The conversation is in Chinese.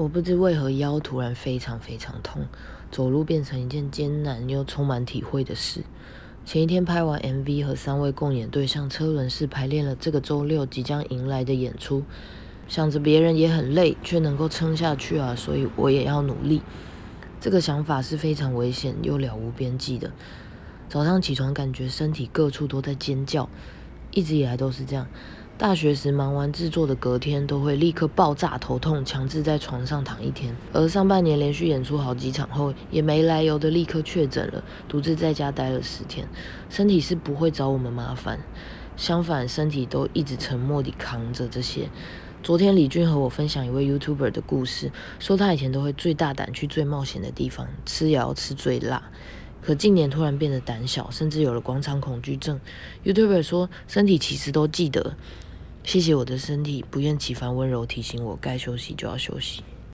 我不知为何腰突然非常非常痛，走路变成一件艰难又充满体会的事。前一天拍完 MV 和三位共演对象车轮式排练了这个周六即将迎来的演出，想着别人也很累，却能够撑下去啊，所以我也要努力。这个想法是非常危险又了无边际的。早上起床感觉身体各处都在尖叫，一直以来都是这样。大学时忙完制作的隔天都会立刻爆炸头痛，强制在床上躺一天。而上半年连续演出好几场后，也没来由的立刻确诊了，独自在家待了十天。身体是不会找我们麻烦，相反，身体都一直沉默地扛着这些。昨天李俊和我分享一位 YouTuber 的故事，说他以前都会最大胆去最冒险的地方，吃也要吃最辣。可近年突然变得胆小，甚至有了广场恐惧症。YouTuber 说，身体其实都记得。谢谢我的身体，不厌其烦温柔提醒我，该休息就要休息。